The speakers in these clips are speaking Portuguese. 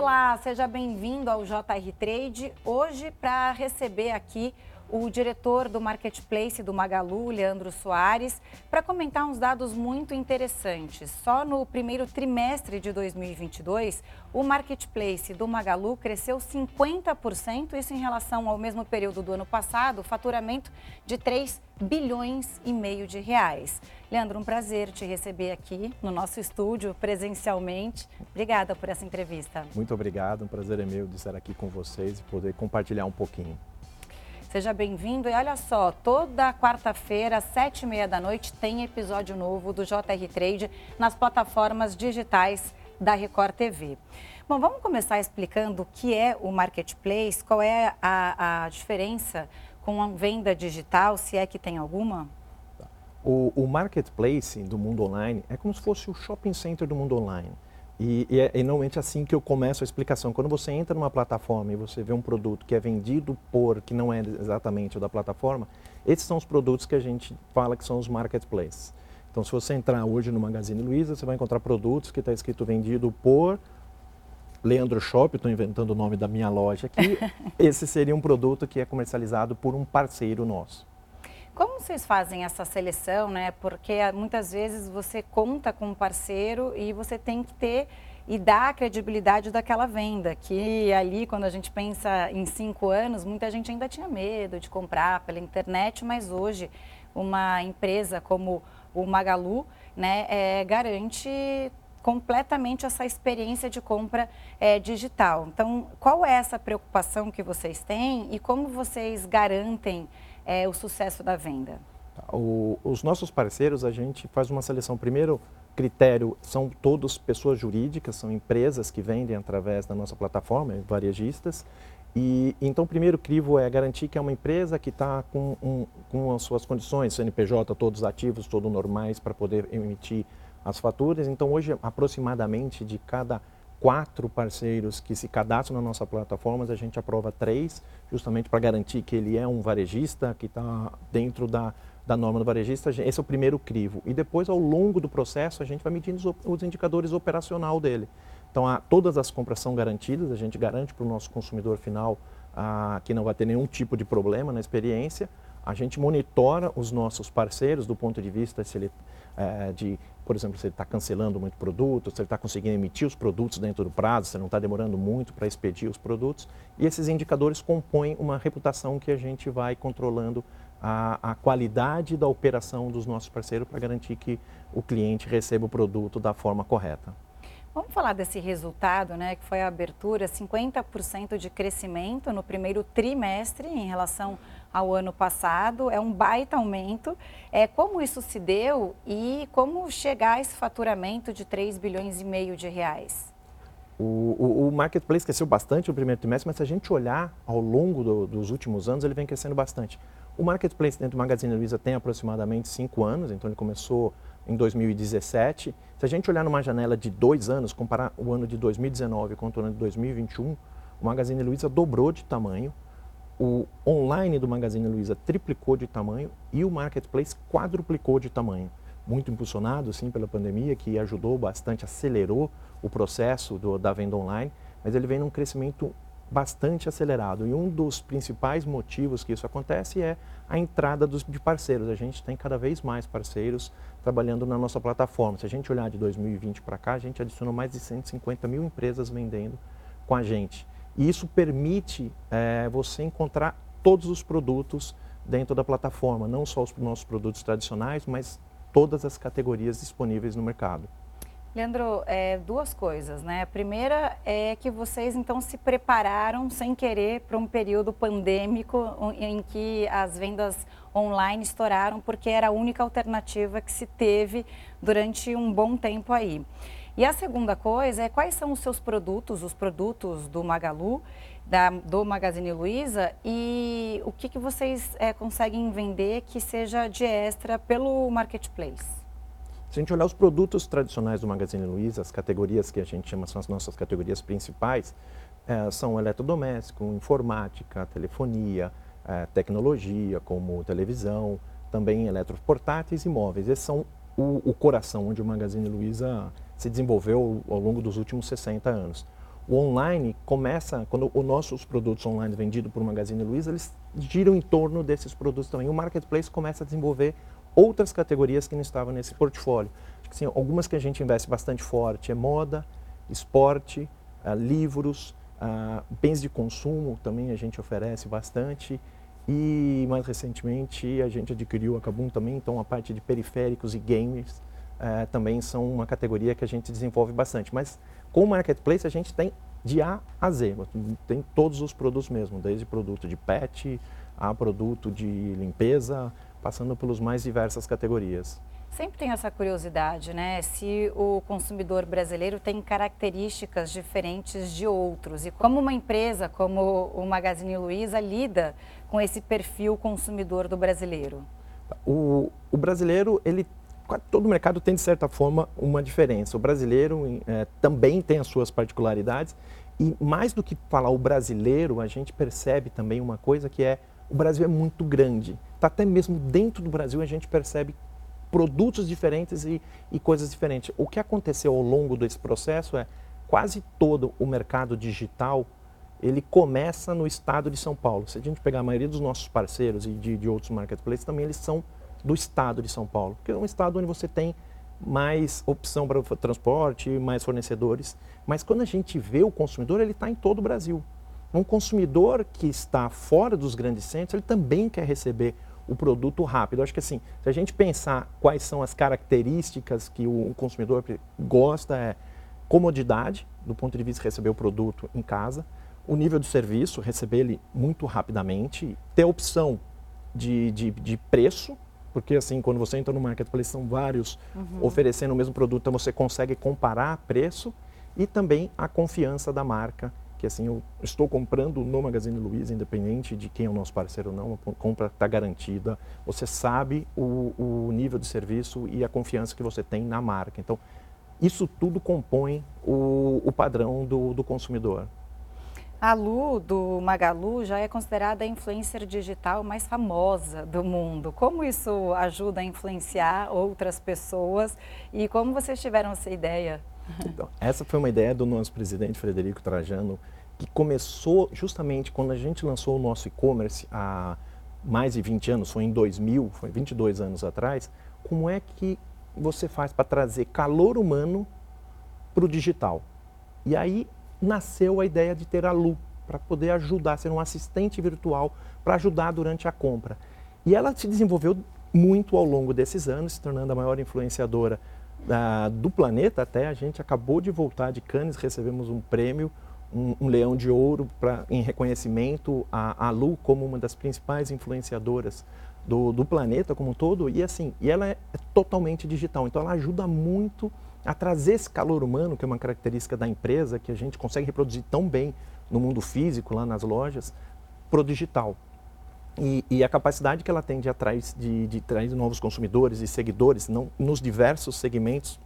Olá, seja bem-vindo ao JR Trade. Hoje, para receber aqui o diretor do Marketplace do Magalu, Leandro Soares, para comentar uns dados muito interessantes. Só no primeiro trimestre de 2022, o Marketplace do Magalu cresceu 50%, isso em relação ao mesmo período do ano passado, faturamento de 3 bilhões e meio de reais. Leandro, um prazer te receber aqui no nosso estúdio presencialmente. Obrigada por essa entrevista. Muito obrigado, um prazer é meu de estar aqui com vocês e poder compartilhar um pouquinho. Seja bem-vindo. E olha só, toda quarta-feira, sete e meia da noite, tem episódio novo do JR Trade nas plataformas digitais da Record TV. Bom, vamos começar explicando o que é o Marketplace, qual é a, a diferença com a venda digital, se é que tem alguma? O, o Marketplace do mundo online é como se fosse o shopping center do mundo online. E, e, é, e normalmente é assim que eu começo a explicação. Quando você entra numa plataforma e você vê um produto que é vendido por, que não é exatamente o da plataforma, esses são os produtos que a gente fala que são os marketplaces. Então, se você entrar hoje no Magazine Luiza, você vai encontrar produtos que está escrito vendido por Leandro Shop, estou inventando o nome da minha loja aqui. Esse seria um produto que é comercializado por um parceiro nosso. Como vocês fazem essa seleção, né? Porque ah, muitas vezes você conta com um parceiro e você tem que ter e dar a credibilidade daquela venda, que ali, quando a gente pensa em cinco anos, muita gente ainda tinha medo de comprar pela internet, mas hoje uma empresa como o Magalu né, é, garante completamente essa experiência de compra é, digital. Então, qual é essa preocupação que vocês têm e como vocês garantem é, o sucesso da venda? O, os nossos parceiros, a gente faz uma seleção. Primeiro critério são todos pessoas jurídicas, são empresas que vendem através da nossa plataforma, varejistas. E então o primeiro crivo é garantir que é uma empresa que está com, um, com as suas condições, CNPJ, todos ativos, todos normais para poder emitir as faturas. Então hoje aproximadamente de cada quatro parceiros que se cadastram na nossa plataforma, a gente aprova três, justamente para garantir que ele é um varejista, que está dentro da, da norma do varejista. Esse é o primeiro crivo. E depois, ao longo do processo, a gente vai medindo os, os indicadores operacional dele. Então, a, todas as compras são garantidas, a gente garante para o nosso consumidor final que não vai ter nenhum tipo de problema na experiência. A gente monitora os nossos parceiros do ponto de vista se ele, é, de por exemplo, se ele está cancelando muito produto, se ele está conseguindo emitir os produtos dentro do prazo, se não está demorando muito para expedir os produtos. E esses indicadores compõem uma reputação que a gente vai controlando a, a qualidade da operação dos nossos parceiros para garantir que o cliente receba o produto da forma correta. Vamos falar desse resultado, né, que foi a abertura, 50% de crescimento no primeiro trimestre em relação ao ano passado, é um baita aumento. É, como isso se deu e como chegar a esse faturamento de 3 bilhões e meio de reais? O, o, o marketplace cresceu bastante no primeiro trimestre, mas se a gente olhar ao longo do, dos últimos anos, ele vem crescendo bastante. O marketplace dentro do Magazine Luiza tem aproximadamente cinco anos, então ele começou em 2017. Se a gente olhar numa janela de dois anos, comparar o ano de 2019 com o ano de 2021, o Magazine Luiza dobrou de tamanho, o online do Magazine Luiza triplicou de tamanho e o marketplace quadruplicou de tamanho. Muito impulsionado, sim, pela pandemia, que ajudou bastante, acelerou o processo do, da venda online, mas ele vem num crescimento bastante acelerado. E um dos principais motivos que isso acontece é a entrada dos, de parceiros. A gente tem cada vez mais parceiros trabalhando na nossa plataforma. Se a gente olhar de 2020 para cá, a gente adicionou mais de 150 mil empresas vendendo com a gente. E isso permite é, você encontrar todos os produtos dentro da plataforma, não só os nossos produtos tradicionais, mas todas as categorias disponíveis no mercado. Leandro, é, duas coisas, né? A primeira é que vocês então se prepararam sem querer para um período pandêmico em que as vendas online estouraram porque era a única alternativa que se teve durante um bom tempo aí. E a segunda coisa é quais são os seus produtos, os produtos do Magalu, da, do Magazine Luiza e o que, que vocês é, conseguem vender que seja de extra pelo marketplace. Se a gente olhar os produtos tradicionais do Magazine Luiza, as categorias que a gente chama são as nossas categorias principais, é, são eletrodoméstico, informática, telefonia, é, tecnologia, como televisão, também eletroportáteis e móveis. Esses são o, o, coração onde o Magazine Luiza se desenvolveu ao longo dos últimos 60 anos. o online começa, quando os nossos produtos online vendidos por Magazine Luiza, eles giram em torno desses produtos também. O marketplace começa a desenvolver outras categorias que não estavam nesse portfólio. Acho que, assim, algumas que a gente investe bastante forte é moda, esporte, uh, livros, uh, bens de consumo também a gente oferece bastante. E mais recentemente a gente adquiriu a Kabum também, então a parte de periféricos e gamers uh, também são uma categoria que a gente desenvolve bastante. Mas com o Marketplace a gente tem de A a Z, tem todos os produtos mesmo, desde produto de pet a produto de limpeza, passando pelos mais diversas categorias. Sempre tem essa curiosidade, né? Se o consumidor brasileiro tem características diferentes de outros e como uma empresa como o Magazine Luiza lida com esse perfil consumidor do brasileiro. O, o brasileiro, ele todo mercado tem de certa forma uma diferença. O brasileiro é, também tem as suas particularidades e mais do que falar o brasileiro, a gente percebe também uma coisa que é o Brasil é muito grande. Tá até mesmo dentro do Brasil a gente percebe produtos diferentes e, e coisas diferentes. O que aconteceu ao longo desse processo é quase todo o mercado digital ele começa no estado de São Paulo. Se a gente pegar a maioria dos nossos parceiros e de, de outros marketplaces, também eles são do estado de São Paulo, que é um estado onde você tem mais opção para transporte, mais fornecedores. Mas quando a gente vê o consumidor, ele está em todo o Brasil. Um consumidor que está fora dos grandes centros, ele também quer receber o produto rápido. Eu acho que assim, se a gente pensar quais são as características que o consumidor gosta, é comodidade, do ponto de vista de receber o produto em casa, o nível de serviço, receber ele muito rapidamente, ter opção de, de, de preço, porque assim, quando você entra no marketplace, são vários uhum. oferecendo o mesmo produto, então você consegue comparar preço e também a confiança da marca que assim eu estou comprando no Magazine Luiza, independente de quem é o nosso parceiro ou não, a compra está garantida. Você sabe o, o, nível de serviço e a confiança que você tem na marca. Então, isso tudo compõe o, o padrão do, do consumidor. A Lu, do Magalu, já é considerada a influencer digital mais famosa do mundo. Como isso ajuda a influenciar outras pessoas e como vocês tiveram essa ideia? Então, essa foi uma ideia do nosso presidente Frederico Trajano, que começou justamente quando a gente lançou o nosso e-commerce há mais de 20 anos, foi em 2000, foi 22 anos atrás. Como é que você faz para trazer calor humano para o digital? E aí nasceu a ideia de ter a Lu, para poder ajudar, ser um assistente virtual para ajudar durante a compra. E ela se desenvolveu muito ao longo desses anos, se tornando a maior influenciadora do planeta até, a gente acabou de voltar de Cannes, recebemos um prêmio, um, um leão de ouro pra, em reconhecimento a, a Lu como uma das principais influenciadoras do, do, planeta como um todo. E assim, e ela é, é totalmente digital, então ela ajuda muito a trazer esse calor humano, que é uma característica da empresa, que a gente consegue reproduzir tão bem no mundo físico, lá nas lojas, para o digital. E, e, a capacidade que ela tem de atrair, de, de atrair novos consumidores e seguidores não, nos diversos segmentos,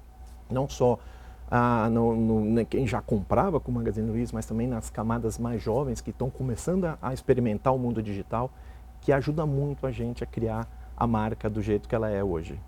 não só ah, no, no, né, quem já comprava com o Magazine Luiza, mas também nas camadas mais jovens que estão começando a, a experimentar o mundo digital, que ajuda muito a gente a criar a marca do jeito que ela é hoje.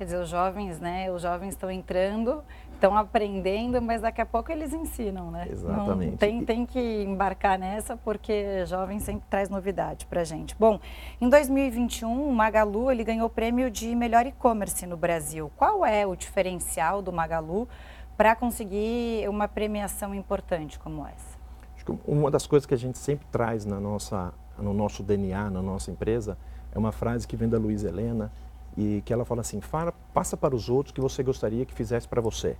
Quer dizer, os jovens, né? Os jovens estão entrando, estão aprendendo, mas daqui a pouco eles ensinam, né? Exatamente. Não, tem, tem que embarcar nessa, porque jovem sempre traz novidade para gente. Bom, em 2021, o Magalu ele ganhou o prêmio de melhor e-commerce no Brasil. Qual é o diferencial do Magalu para conseguir uma premiação importante como essa? Acho que uma das coisas que a gente sempre traz na nossa, no nosso DNA, na nossa empresa, é uma frase que vem da Luiz Helena, e que ela fala assim, fala, passa para os outros que você gostaria que fizesse para você.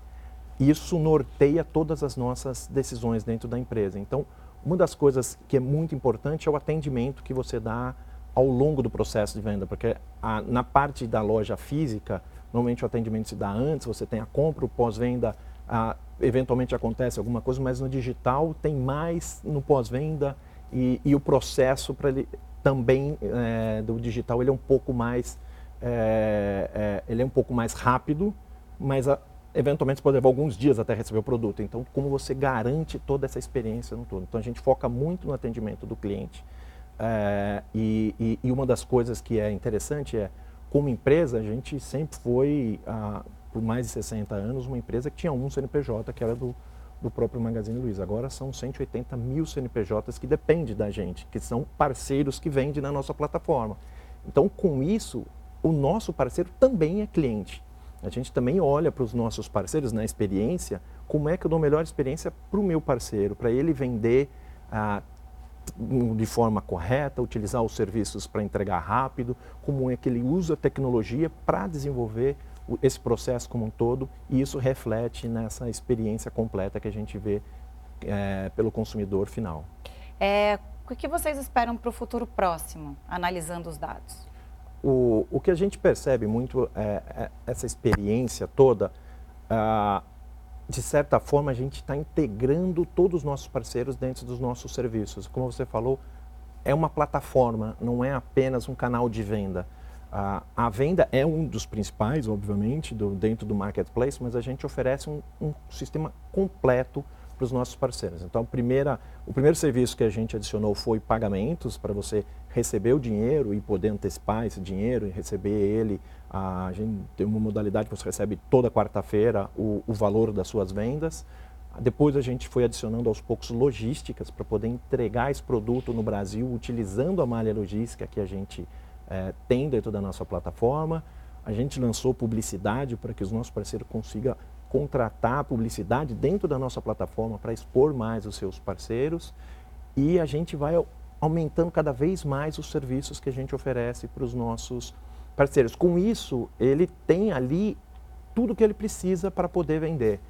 Isso norteia todas as nossas decisões dentro da empresa. Então, uma das coisas que é muito importante é o atendimento que você dá ao longo do processo de venda, porque a, na parte da loja física, normalmente o atendimento se dá antes, você tem a compra, o pós-venda, eventualmente acontece alguma coisa, mas no digital tem mais no pós-venda e, e, o processo para ele também é, do digital ele é um pouco mais é, é, ele é um pouco mais rápido, mas a, eventualmente pode levar alguns dias até receber o produto. Então, como você garante toda essa experiência no todo? Então, a gente foca muito no atendimento do cliente. É, e, e, e, uma das coisas que é interessante é, como empresa, a gente sempre foi, ah, por mais de 60 anos, uma empresa que tinha um CNPJ, que era do, do próprio Magazine Luiza. Agora são 180 mil CNPJs que dependem da gente, que são parceiros que vendem na nossa plataforma. Então, com isso, o nosso parceiro também é cliente. A gente também olha para os nossos parceiros na experiência, como é que eu dou melhor experiência para o meu parceiro, para ele vender ah, de forma correta, utilizar os serviços para entregar rápido, como é que ele usa a tecnologia para desenvolver esse processo como um todo, e isso reflete nessa experiência completa que a gente vê é, pelo consumidor final. É, o que vocês esperam para o futuro próximo, analisando os dados? O, o que a gente percebe muito é, é essa experiência toda, ah, de certa forma a gente está integrando todos os nossos parceiros dentro dos nossos serviços. Como você falou, é uma plataforma, não é apenas um canal de venda. Ah, a venda é um dos principais, obviamente, do, dentro do marketplace, mas a gente oferece um, um sistema completo para os nossos parceiros. Então, primeira, o primeiro serviço que a gente adicionou foi pagamentos, para você receber o dinheiro e poder antecipar esse dinheiro e receber ele. A gente tem uma modalidade que você recebe toda quarta-feira o, o valor das suas vendas. Depois a gente foi adicionando aos poucos logísticas para poder entregar esse produto no Brasil utilizando a malha logística que a gente é, tem dentro da nossa plataforma. A gente lançou publicidade para que os nossos parceiros consigam contratar publicidade dentro da nossa plataforma para expor mais os seus parceiros e a gente vai aumentando cada vez mais os serviços que a gente oferece para os nossos parceiros. Com isso, ele tem ali tudo que ele precisa para poder vender.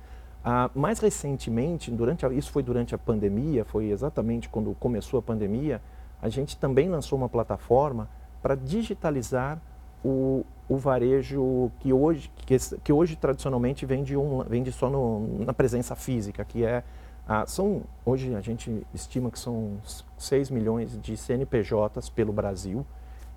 Ah, mais recentemente, durante a, isso foi durante a pandemia, foi exatamente quando começou a pandemia, a gente também lançou uma plataforma para digitalizar o, o varejo que hoje, que, que hoje tradicionalmente vende, um, vende só no, na presença física, que é ah, são, hoje a gente estima que são 6 milhões de CNPJs pelo Brasil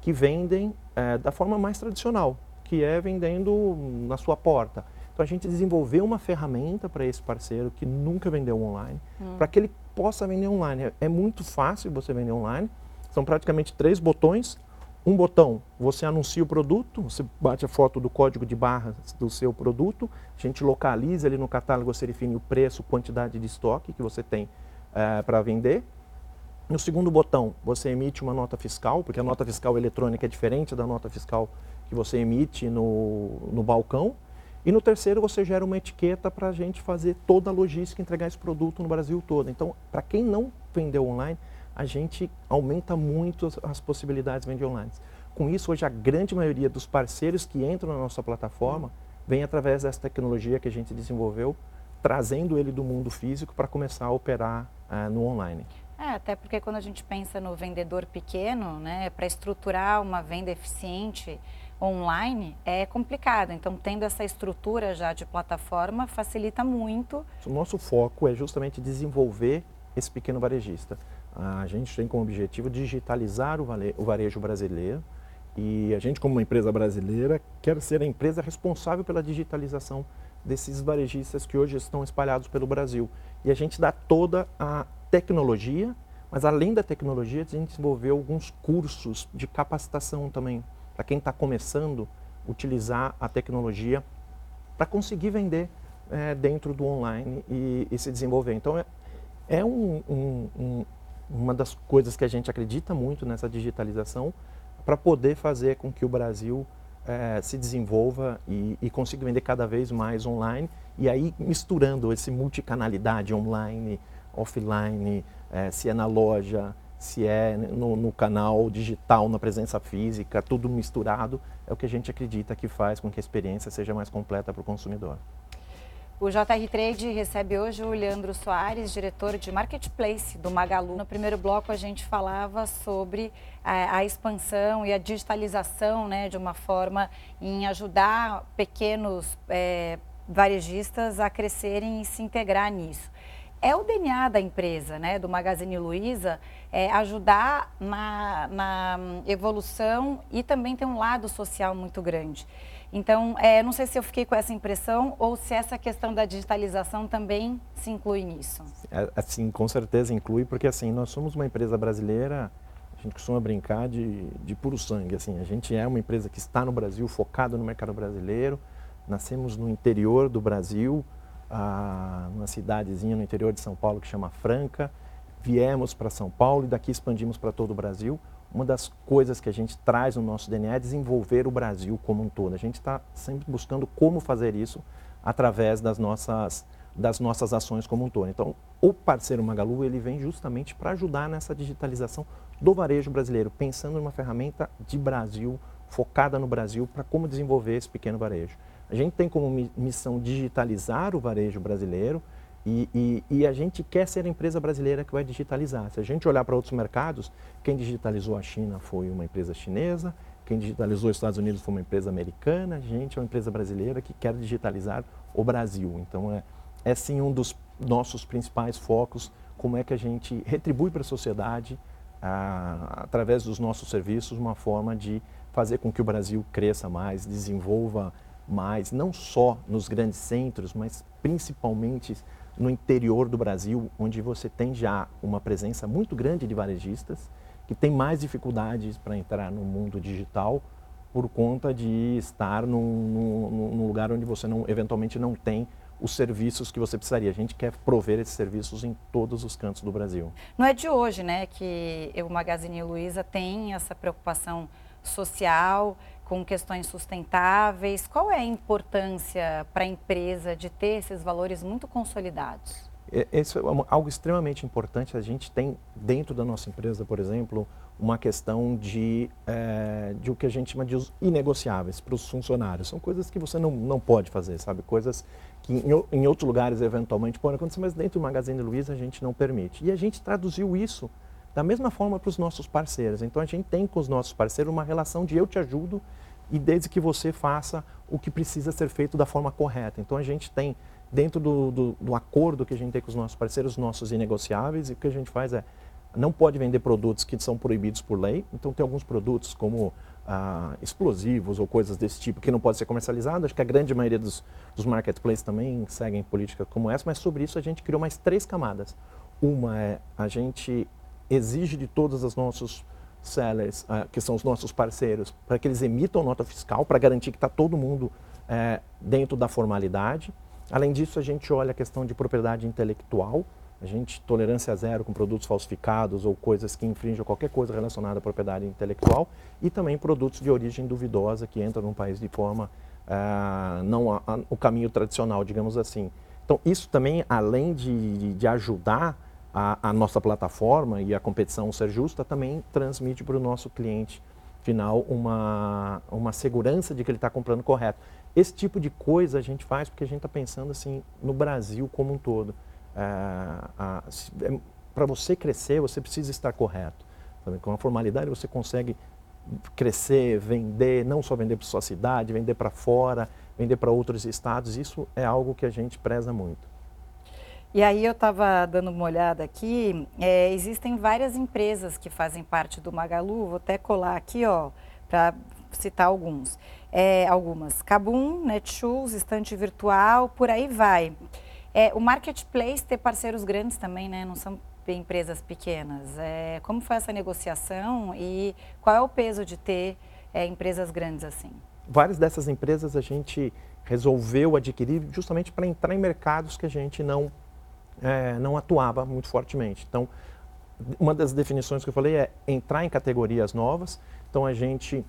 que vendem é, da forma mais tradicional, que é vendendo na sua porta. Então a gente desenvolveu uma ferramenta para esse parceiro que nunca vendeu online, hum. para que ele possa vender online. É, é muito fácil você vender online, são praticamente três botões, um botão, você anuncia o produto, você bate a foto do código de barras do seu produto, a gente localiza ali no catálogo, você define o preço, quantidade de estoque que você tem é, para vender. No segundo botão, você emite uma nota fiscal, porque a nota fiscal eletrônica é diferente da nota fiscal que você emite no, no balcão. E no terceiro, você gera uma etiqueta para a gente fazer toda a logística, entregar esse produto no Brasil todo. Então, para quem não vendeu online, a gente aumenta muito as, possibilidades de vender online. Com isso, hoje a grande maioria dos parceiros que entram na nossa plataforma vem através dessa tecnologia que a gente desenvolveu, trazendo ele do mundo físico para começar a operar uh, no online. É, até porque quando a gente pensa no vendedor pequeno, né, para estruturar uma venda eficiente online é complicado. Então, tendo essa estrutura já de plataforma facilita muito. O nosso foco é justamente desenvolver esse pequeno varejista. A gente tem como objetivo digitalizar o varejo brasileiro e a gente, como uma empresa brasileira, quer ser a empresa responsável pela digitalização desses varejistas que hoje estão espalhados pelo Brasil. E a gente dá toda a tecnologia, mas além da tecnologia, a gente desenvolveu alguns cursos de capacitação também, para quem está começando a utilizar a tecnologia para conseguir vender é, dentro do online e, e, se desenvolver. Então, é, é um, um, um uma das coisas que a gente acredita muito nessa digitalização para poder fazer com que o Brasil é, se desenvolva e, e, consiga vender cada vez mais online e aí misturando esse multicanalidade online, offline, é, se é na loja, se é no, no, canal digital, na presença física, tudo misturado, é o que a gente acredita que faz com que a experiência seja mais completa para o consumidor. O JR Trade recebe hoje o Leandro Soares, diretor de Marketplace do Magalu. No primeiro bloco a gente falava sobre a, a expansão e a digitalização né, de uma forma em ajudar pequenos é, varejistas a crescerem e se integrar nisso. É o DNA da empresa, né, do Magazine Luiza, é, ajudar na, na evolução e também tem um lado social muito grande. Então, é, não sei se eu fiquei com essa impressão ou se essa questão da digitalização também se inclui nisso. Assim, com certeza inclui, porque assim, nós somos uma empresa brasileira, a gente costuma brincar de, de puro sangue. Assim, a gente é uma empresa que está no Brasil, focada no mercado brasileiro, nascemos no interior do Brasil, ah, numa cidadezinha no interior de São Paulo que chama Franca. Viemos para São Paulo e daqui expandimos para todo o Brasil. Uma das coisas que a gente traz no nosso DNA é desenvolver o Brasil como um todo. A gente está sempre buscando como fazer isso através das nossas, das nossas ações como um todo. Então, o parceiro Magalu ele vem justamente para ajudar nessa digitalização do varejo brasileiro, pensando numa ferramenta de Brasil, focada no Brasil, para como desenvolver esse pequeno varejo. A gente tem como missão digitalizar o varejo brasileiro e, e, e, a gente quer ser a empresa brasileira que vai digitalizar. Se a gente olhar para outros mercados, quem digitalizou a China foi uma empresa chinesa, quem digitalizou os Estados Unidos foi uma empresa americana, a gente é uma empresa brasileira que quer digitalizar o Brasil. Então, é, é sim um dos nossos principais focos, como é que a gente retribui para a sociedade, através dos nossos serviços, uma forma de fazer com que o Brasil cresça mais, desenvolva mais, não só nos grandes centros, mas principalmente no interior do Brasil, onde você tem já uma presença muito grande de varejistas que tem mais dificuldades para entrar no mundo digital por conta de estar num, num, num, lugar onde você não, eventualmente não tem os serviços que você precisaria. A gente quer prover esses serviços em todos os cantos do Brasil. Não é de hoje, né, que o Magazine Luiza tem essa preocupação social com questões sustentáveis. Qual é a importância para a empresa de ter esses valores muito consolidados? Isso é algo extremamente importante. A gente tem dentro da nossa empresa, por exemplo, uma questão de, é, de o que a gente chama de inegociáveis para os funcionários. São coisas que você não, não pode fazer, sabe? Coisas que em, em outros lugares eventualmente podem acontecer, mas dentro do Magazine Luiza a gente não permite. E a gente traduziu isso da mesma forma para os nossos parceiros. Então a gente tem com os nossos parceiros uma relação de eu te ajudo e desde que você faça o que precisa ser feito da forma correta. Então a gente tem, dentro do, do, do acordo que a gente tem com os nossos parceiros, nossos inegociáveis, e o que a gente faz é, não pode vender produtos que são proibidos por lei. Então tem alguns produtos como ah, explosivos ou coisas desse tipo que não pode ser comercializado. Acho que a grande maioria dos, dos marketplaces também seguem políticas como essa, mas sobre isso a gente criou mais três camadas. Uma é a gente exige de todos os nossos sellers, uh, que são os nossos parceiros, para que eles emitam nota fiscal, para garantir que está todo mundo uh, dentro da formalidade. Além disso, a gente olha a questão de propriedade intelectual, a gente tolerância zero com produtos falsificados ou coisas que infringem qualquer coisa relacionada à propriedade intelectual e também produtos de origem duvidosa que entram num país de forma uh, não a, a, o caminho tradicional, digamos assim. Então, isso também, além de, de ajudar a, a nossa plataforma e a competição ser justa também transmite para o nosso cliente final uma, uma segurança de que ele está comprando correto. Esse tipo de coisa a gente faz porque a gente está pensando assim no Brasil como um todo. É, é, para você crescer, você precisa estar correto. Com a formalidade você consegue crescer, vender, não só vender para sua cidade, vender para fora, vender para outros estados. Isso é algo que a gente preza muito. E aí eu estava dando uma olhada aqui, é, existem várias empresas que fazem parte do Magalu, vou até colar aqui, ó, para citar alguns. É, algumas, Kabum, Netshoes, Estante Virtual, por aí vai. É, o Marketplace ter parceiros grandes também, né, não são empresas pequenas. É, como foi essa negociação e qual é o peso de ter é, empresas grandes assim? Várias dessas empresas a gente resolveu adquirir justamente para entrar em mercados que a gente não é, não atuava muito fortemente. Então, uma das definições que eu falei é entrar em categorias novas. Então, a gente,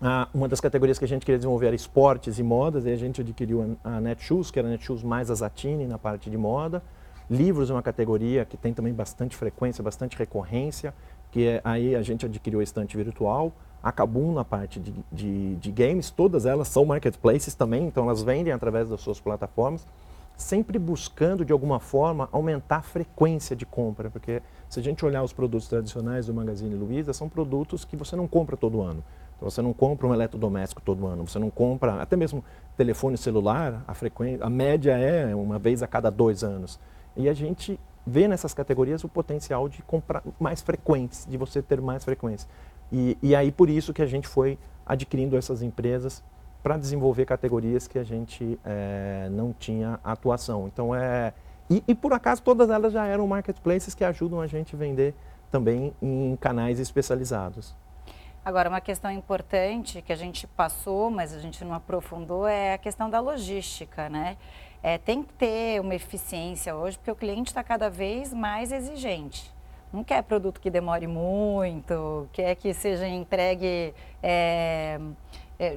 ah, uma das categorias que a gente queria desenvolver era esportes e modas, e a gente adquiriu a, a Netshoes, que era a Netshoes mais a Zatini na parte de moda. Livros é uma categoria que tem também bastante frequência, bastante recorrência, que é, aí a gente adquiriu a estante virtual. A na parte de, de, de games, todas elas são marketplaces também, então elas vendem através das suas plataformas sempre buscando de alguma forma aumentar a frequência de compra, porque se a gente olhar os produtos tradicionais do Magazine Luiza, são produtos que você não compra todo ano. Então você não compra um eletrodoméstico todo ano, você não compra até mesmo telefone celular, a frequência, a média é uma vez a cada dois anos. E a gente vê nessas categorias o potencial de comprar mais frequentes, de você ter mais frequência. E, e aí por isso que a gente foi adquirindo essas empresas para desenvolver categorias que a gente é, não tinha atuação. Então é e, e, por acaso todas elas já eram marketplaces que ajudam a gente vender também em canais especializados. Agora, uma questão importante que a gente passou, mas a gente não aprofundou, é a questão da logística, né? É, tem que ter uma eficiência hoje, porque o cliente está cada vez mais exigente. Não quer produto que demore muito, quer que seja entregue é,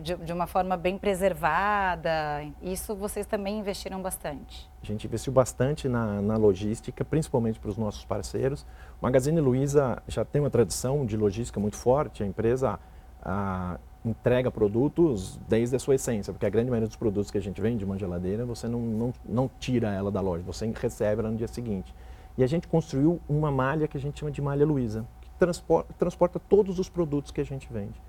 de, de, uma forma bem preservada. Isso vocês também investiram bastante. A gente investiu bastante na, na logística, principalmente para os nossos parceiros. O Magazine Luiza já tem uma tradição de logística muito forte. A empresa a, entrega produtos desde a sua essência, porque a grande maioria dos produtos que a gente vende de uma geladeira, você não, não, não tira ela da loja, você recebe ela no dia seguinte. E a gente construiu uma malha que a gente chama de malha Luiza, que transporta, transporta todos os produtos que a gente vende.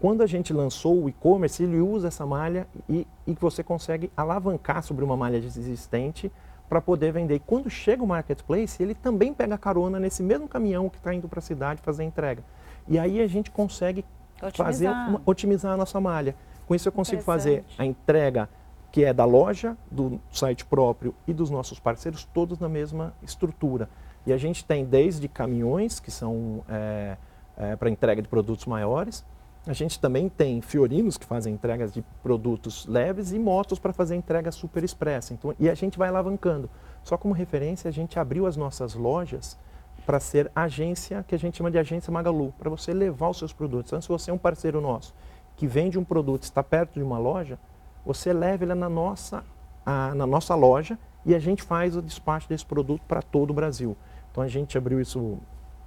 Quando a gente lançou o e-commerce, ele usa essa malha e, e você consegue alavancar sobre uma malha existente para poder vender. E quando chega o marketplace, ele também pega carona nesse mesmo caminhão que está indo para a cidade fazer a entrega. E aí a gente consegue otimizar. fazer uma, otimizar a nossa malha. Com isso eu consigo fazer a entrega que é da loja, do site próprio e dos nossos parceiros, todos na mesma estrutura. E a gente tem desde caminhões, que são é, é, para entrega de produtos maiores, a gente também tem fiorinos que fazem entregas de produtos leves e motos para fazer entrega super expressa. Então, e a gente vai alavancando. Só como referência, a gente abriu as nossas lojas para ser agência, que a gente chama de agência Magalu, para você levar os seus produtos. Então, se você é um parceiro nosso que vende um produto, está perto de uma loja, você leva ele na nossa, a, na nossa loja e a gente faz o despacho desse produto para todo o Brasil. Então a gente abriu isso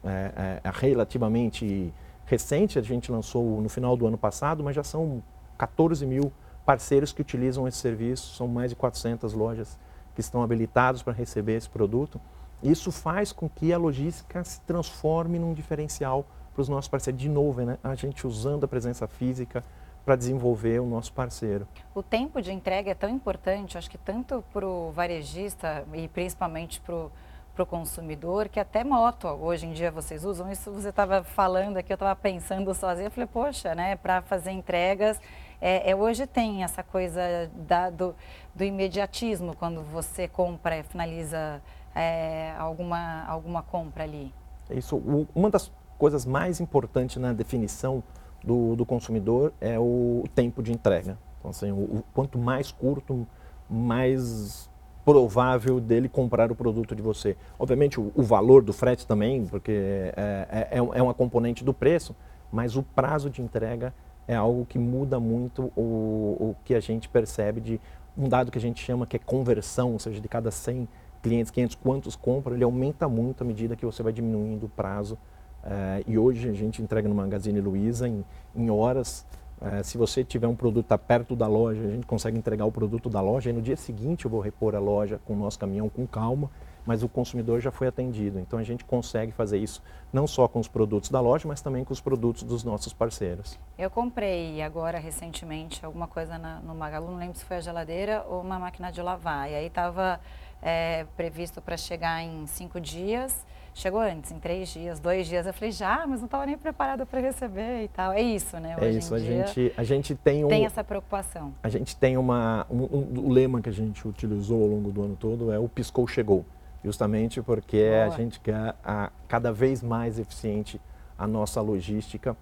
é, é, relativamente recente, a gente lançou no final do ano passado, mas já são 14 mil parceiros que utilizam esse serviço, são mais de 400 lojas que estão habilitados para receber esse produto. Isso faz com que a logística se transforme num diferencial para os nossos parceiros. De novo, né? a gente usando a presença física para desenvolver o nosso parceiro. O tempo de entrega é tão importante, acho que tanto para o varejista e principalmente para o para o consumidor, que até moto hoje em dia vocês usam. Isso você estava falando aqui, eu estava pensando sozinha, eu falei, poxa, né, para fazer entregas, é, é, hoje tem essa coisa da, do, do imediatismo, quando você compra e finaliza é, alguma, alguma compra ali? Isso, o, uma das coisas mais importantes na definição do, do consumidor é o tempo de entrega. Então, assim, o, o, quanto mais curto, mais provável dele comprar o produto de você. Obviamente, o, o valor do frete também, porque é, é, é, é uma componente do preço, mas o prazo de entrega é algo que muda muito o, o que a gente percebe de um dado que a gente chama que é conversão, ou seja, de cada 100 clientes, 500, quantos compram, ele aumenta muito à medida que você vai diminuindo o prazo. Uh, e hoje a gente entrega no Magazine Luiza em, em horas. Uh, se você tiver um produto tá perto da loja, a gente consegue entregar o produto da loja e no dia seguinte eu vou repor a loja com o nosso caminhão com calma, mas o consumidor já foi atendido. Então a gente consegue fazer isso não só com os produtos da loja, mas também com os produtos dos nossos parceiros. Eu comprei agora recentemente alguma coisa na, no Magalu, não lembro se foi a geladeira ou uma máquina de lavar. E aí estava é, previsto para chegar em cinco dias. Chegou antes, em três dias, dois dias. Eu falei, já, mas não estava nem preparada para receber e tal. É isso, né? É Hoje é isso, a, gente, a gente tem um... Tem essa preocupação. A gente tem uma... Um, um, o lema que a gente utilizou ao longo do ano todo é o piscou, chegou. Justamente porque Boa. a gente quer a, cada vez mais eficiente a nossa logística.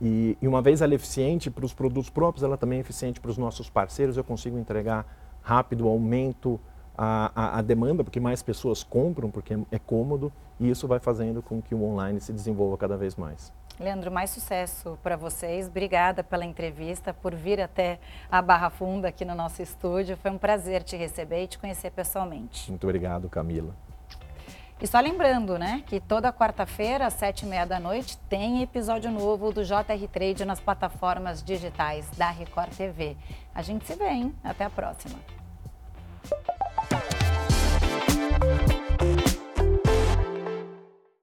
E, e uma vez ela é eficiente para os produtos próprios, ela também é eficiente para os nossos parceiros. Eu consigo entregar rápido, aumento a, a, a, demanda, porque mais pessoas compram, porque é, é cômodo, e isso vai fazendo com que o online se desenvolva cada vez mais. Leandro, mais sucesso para vocês. Obrigada pela entrevista, por vir até a Barra Funda aqui no nosso estúdio. Foi um prazer te receber e te conhecer pessoalmente. Muito obrigado, Camila. E só lembrando, né, que toda quarta-feira, às sete e meia da noite, tem episódio novo do JR Trade nas plataformas digitais da Record TV. A gente se vê, hein? Até a próxima.